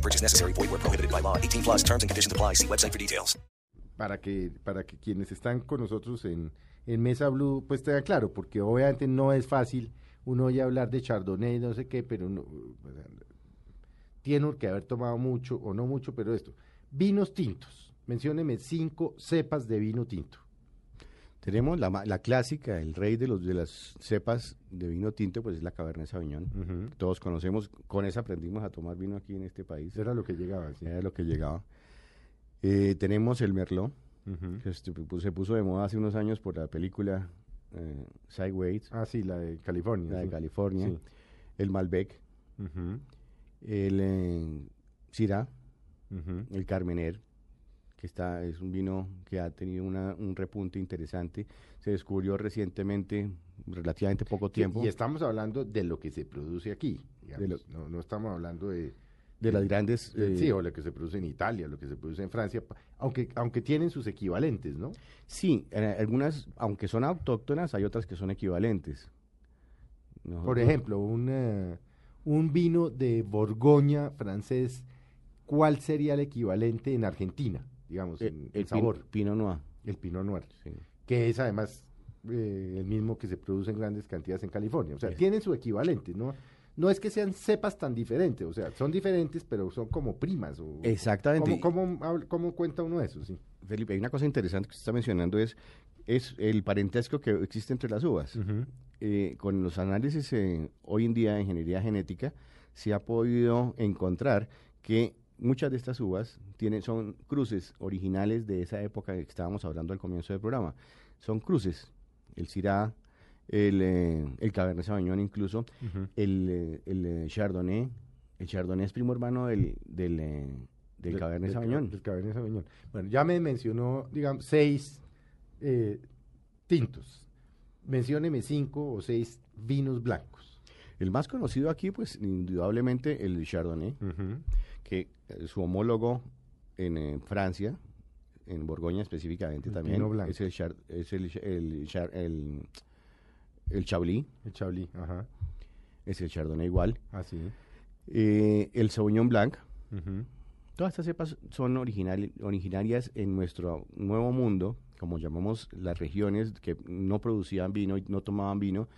No purchase necessary. Void where prohibited by law. 18 plus terms and conditions apply. See website for details. Para que, para que quienes están con nosotros en, en Mesa Blue, pues tengan claro, porque obviamente no es fácil uno oye hablar de Chardonnay, no sé qué, pero no, tiene que haber tomado mucho o no mucho, pero esto. Vinos tintos. Mencióneme cinco cepas de vino tinto. Tenemos la, la clásica, el rey de, los, de las cepas de vino tinto, pues es la Cabernet Sauvignon. Todos conocemos, con esa aprendimos a tomar vino aquí en este país. Era lo que llegaba. sí. Era lo que llegaba. Eh, tenemos el Merlot, que se puso de moda hace unos años por la película eh, Sideways, Ah, sí, la de California. la de. California. Sí. El Malbec, el eh, Syrah, el Carmener, que está, es un vino que ha tenido una- un repunte interesante. Se descubrió recientemente, relativamente poco tiempo, y estamos hablando de lo que se produce aquí. digamos. De lo- no, no estamos hablando de, de las grandes... de- eh, sí, o lo que se produce en Italia, lo que se produce en Francia, aunque, aunque tienen sus equivalentes, ¿no? Sí, en algunas, aunque son autóctonas, hay otras que son equivalentes. Por ejemplo, un, eh, un vino de Borgoña francés, ¿cuál sería el equivalente en Argentina, digamos, eh, en, en el sabor? Pin- Pinot Noir. El Pinot Noir, sí. que es además eh, el mismo que se produce en grandes cantidades en California. O sea, Es- tienen su equivalente, ¿no? No es que sean cepas tan diferentes, o sea, son diferentes, pero son como primas. O, Exactamente. ¿Cómo, cómo, cuenta uno eso? Sí. Felipe, hay una cosa interesante que usted está mencionando, es, es el parentesco que existe entre las uvas. Eh, con los análisis eh, hoy en día de ingeniería genética, se ha podido encontrar que muchas de estas uvas tienen, son cruces originales de esa época que estábamos hablando al comienzo del programa. Son cruces. El Syrah, el, eh, el Cabernet Sauvignon incluso, el, eh, el, eh, Chardonnay. El Chardonnay es primo hermano del, del, del Del- Cabernet Sauvignon. Del Cabernet Sauvignon. Bueno, ya me mencionó, digamos, seis eh, tintos. Mencióneme cinco o seis vinos blancos. El más conocido aquí, pues, indudablemente el Chardonnay, que su homólogo en eh, Francia, en Borgoña específicamente El también, es el, Char- es el, el, Chablis, El Chablis, ajá. es el Chardonnay igual. Así. Eh, el Sauvignon Blanc, todas estas cepas son original- originarias en nuestro nuevo mundo, como llamamos las regiones que no producían vino y no tomaban vino,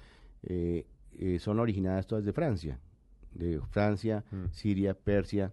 eh, eh, son originadas todas de Francia, de Francia, Mm. Siria, Persia,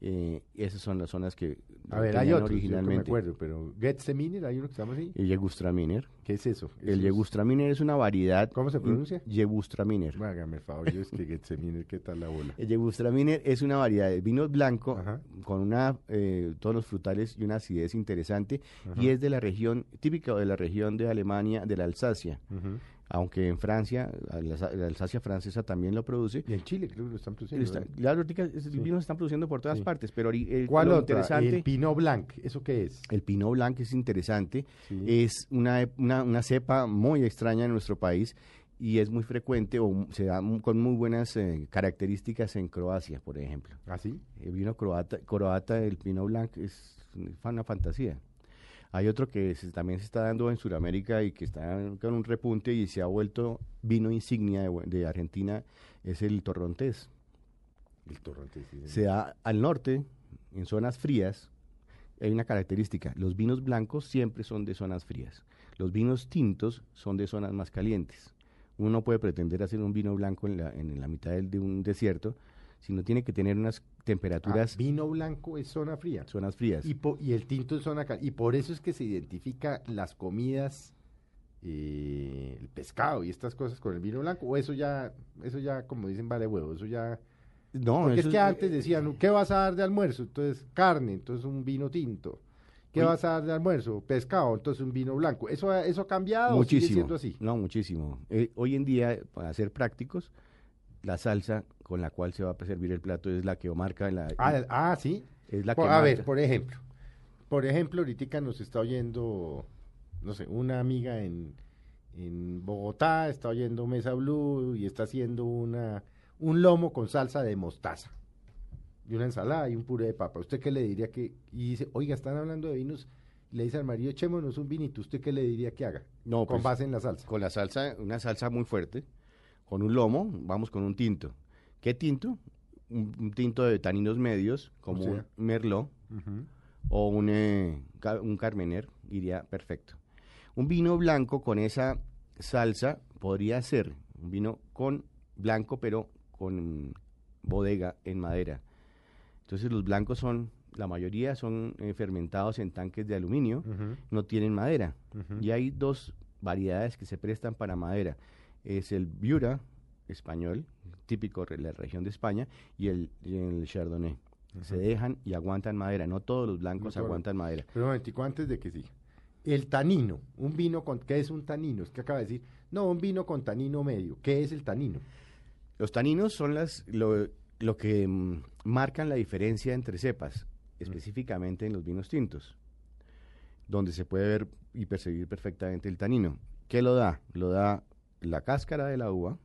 eh, esas son las zonas que A ver, hay otros, que me originalmente. acuerdo, pero Getseminer, hay uno que llama así. El Yegustraminer. ¿Qué es eso? Eso El Yegustraminer es una variedad. ¿Cómo se pronuncia? Yegustraminer. Hágame el favor, yo es que Getseminer, ¿qué tal la bola? El Yegustraminer es una variedad de vino blanco Ajá. con una eh, tonos frutales y una acidez interesante Ajá. y es de la región típica de la región de Alemania de la Alsacia. Ujú. Aunque en Francia, la, Alsa- la Alsacia francesa también lo produce. Y en Chile creo que lo están produciendo. Está- las ahorita es- Sí. vinos se están produciendo por todas Sí. partes, pero el, ¿Cuál lo otra? interesante, El Pinot Blanc, ¿eso qué es? el Pinot Blanc es interesante, Sí. es una, una, una cepa muy extraña en nuestro país y es muy frecuente o se da con muy buenas eh, características en Croacia, por ejemplo. ¿Así? El vino croata, croata el Pinot Blanc es una fantasía. Hay otro que se- también se está dando en Sudamérica y que está con un repunte y se ha vuelto vino insignia de, Argentina, es el Torrontés. El torrente, sí. Se da al norte, en zonas frías, hay una característica, los vinos blancos siempre son de zonas frías, los vinos tintos son de zonas más calientes. Uno no puede pretender hacer un vino blanco en la, en la mitad del- de un desierto, sino tiene que tener unas Ah, temperaturas, vino blanco es zona fría. zonas frías. Y, po- y el tinto es zona caliente. Y por eso es que se identifica las comidas, eh, el pescado y estas cosas con el vino blanco. O eso ya, eso ya, como dicen, vale huevo. Eso ya. No, Porque es que antes decían, ¿qué vas a dar de almuerzo? Entonces, carne, entonces un vino tinto. ¿Qué vas a dar de almuerzo? Pescado, entonces un vino blanco. ¿Eso, ha- eso ha cambiado o sigue muchísimo. siendo así? No, muchísimo. Eh, hoy en día, para ser prácticos, la salsa con la cual se va a servir el plato es la que marca la, Ah, ah, sí. es la Por- que a ver, marca. por ejemplo, por ejemplo, ahorita nos está oyendo, no sé, una amiga en, en Bogotá, está oyendo Mesa Blue y está haciendo una, un lomo con salsa de mostaza y una ensalada y un puré de papa. ¿Usted qué le diría que, y dice, oiga, están hablando de vinos, le dice al marido, echémonos un vinito, ¿usted qué le diría que haga? No, con pues, base en la salsa. Con la salsa, una salsa muy fuerte, con un lomo, vamos con un tinto. ¿Qué tinto? Un, un tinto de taninos medios, como O sea. un merlot o un, eh, un carmener, iría perfecto. Un vino blanco con esa salsa podría ser un vino con blanco, pero con bodega en madera. Entonces los blancos son, la mayoría son eh, fermentados en tanques de aluminio, no tienen madera. Y hay dos variedades que se prestan para madera. Es el Viura español, típico de la región de España, y el, y el Chardonnay. Se dejan y aguantan madera. No todos los blancos aguantan madera. Pero un momentico, antes de que siga. El tanino, un vino con, ¿qué es un tanino? Es que acaba de decir, no, un vino con tanino medio. ¿Qué es el tanino? Los taninos son las, lo, lo que mm, marcan la diferencia entre cepas, específicamente en los vinos tintos, donde se puede ver y percibir perfectamente el tanino. ¿Qué lo da? Lo da la cáscara de la uva,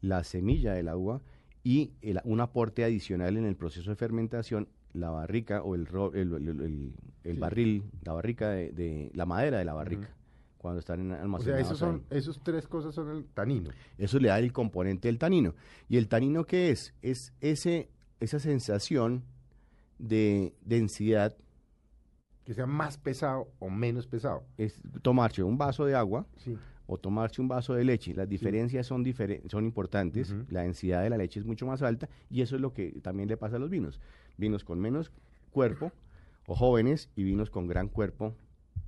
la semilla de la uva y el- un aporte adicional en el proceso de fermentación, la barrica o el, ro- el, Sí. barril, la barrica de, de- la madera de la barrica, cuando están en O sea, almacenados esos son, ahí. esos tres cosas son el tanino. Eso le da el componente del tanino. ¿Y el tanino qué es? Es ese, esa sensación de densidad, Que sea más pesado o menos pesado. es tomarse un vaso de agua Sí. O tomarse un vaso de leche. Las diferencias son, diferen- son importantes, la densidad de la leche es mucho más alta y eso es lo que también le pasa a los vinos. Vinos con menos cuerpo o jóvenes y vinos con gran cuerpo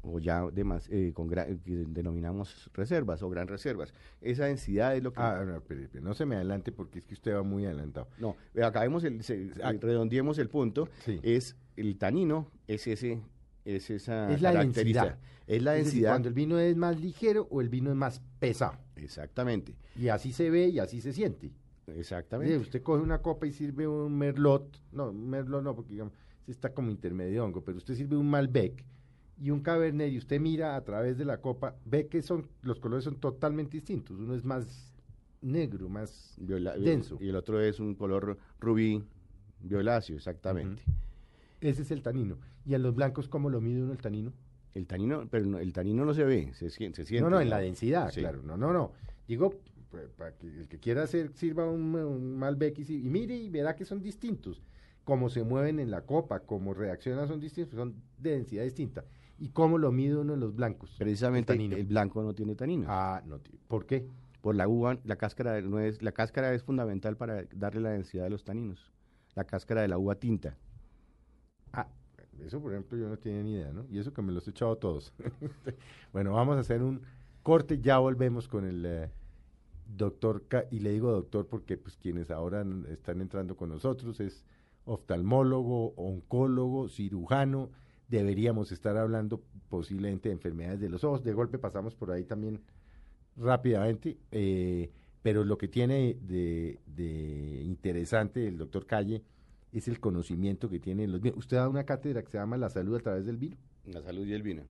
o ya demas- eh, con que denominamos reservas o gran reservas. Esa densidad es lo que... Ah, no, se me adelante porque es que usted va muy adelantado. No, acabemos el, se- Ah. redondeemos el punto. Sí. Es el tanino, es ese, es esa Es la densidad. Es la Es decir, densidad. cuando el vino es más ligero o el vino es más pesado. Exactamente, Y así se ve y así se siente. exactamente. Sí, usted coge una copa y sirve un merlot, no, un merlot no, porque digamos, ese está como intermedio hongo, pero usted sirve un Malbec y un Cabernet y usted mira a través de la copa, ve que son los colores son totalmente distintos. Uno es más negro, más Viola- denso. Y el otro es un color rubí violáceo, exactamente. Ese es el tanino. ¿Y en los blancos cómo lo mide uno el tanino? El tanino, pero no- el tanino no se ve, se, se siente. no, no, en la densidad, Sí. claro. No, no, no. Digo, pues, para que el que quiera hacer, sirva un, un Malbec y, mire y verá que son distintos. Cómo se mueven en la copa, cómo reaccionan son distintos, son de densidad distinta. ¿Y cómo lo mide uno en los blancos? Precisamente El el blanco no tiene tanino. Ah, no. ti- ¿Por qué? Por la uva, la cáscara no es, la cáscara es fundamental para darle la densidad de los taninos. La cáscara de la uva tinta. Ah, eso por ejemplo yo no tenía ni idea, ¿no? Y eso que me los he echado todos. bueno, vamos a hacer un corte, ya volvemos con el eh, doctor, y le digo doctor porque pues quienes ahora están entrando con nosotros es oftalmólogo, oncólogo, cirujano, deberíamos estar hablando posiblemente de enfermedades de los ojos, de golpe pasamos por ahí también rápidamente, eh, pero lo que tiene de, de interesante el doctor Calle es el conocimiento que tiene en los vinos. Usted da una cátedra que se llama La salud a través del vino. La salud y el vino.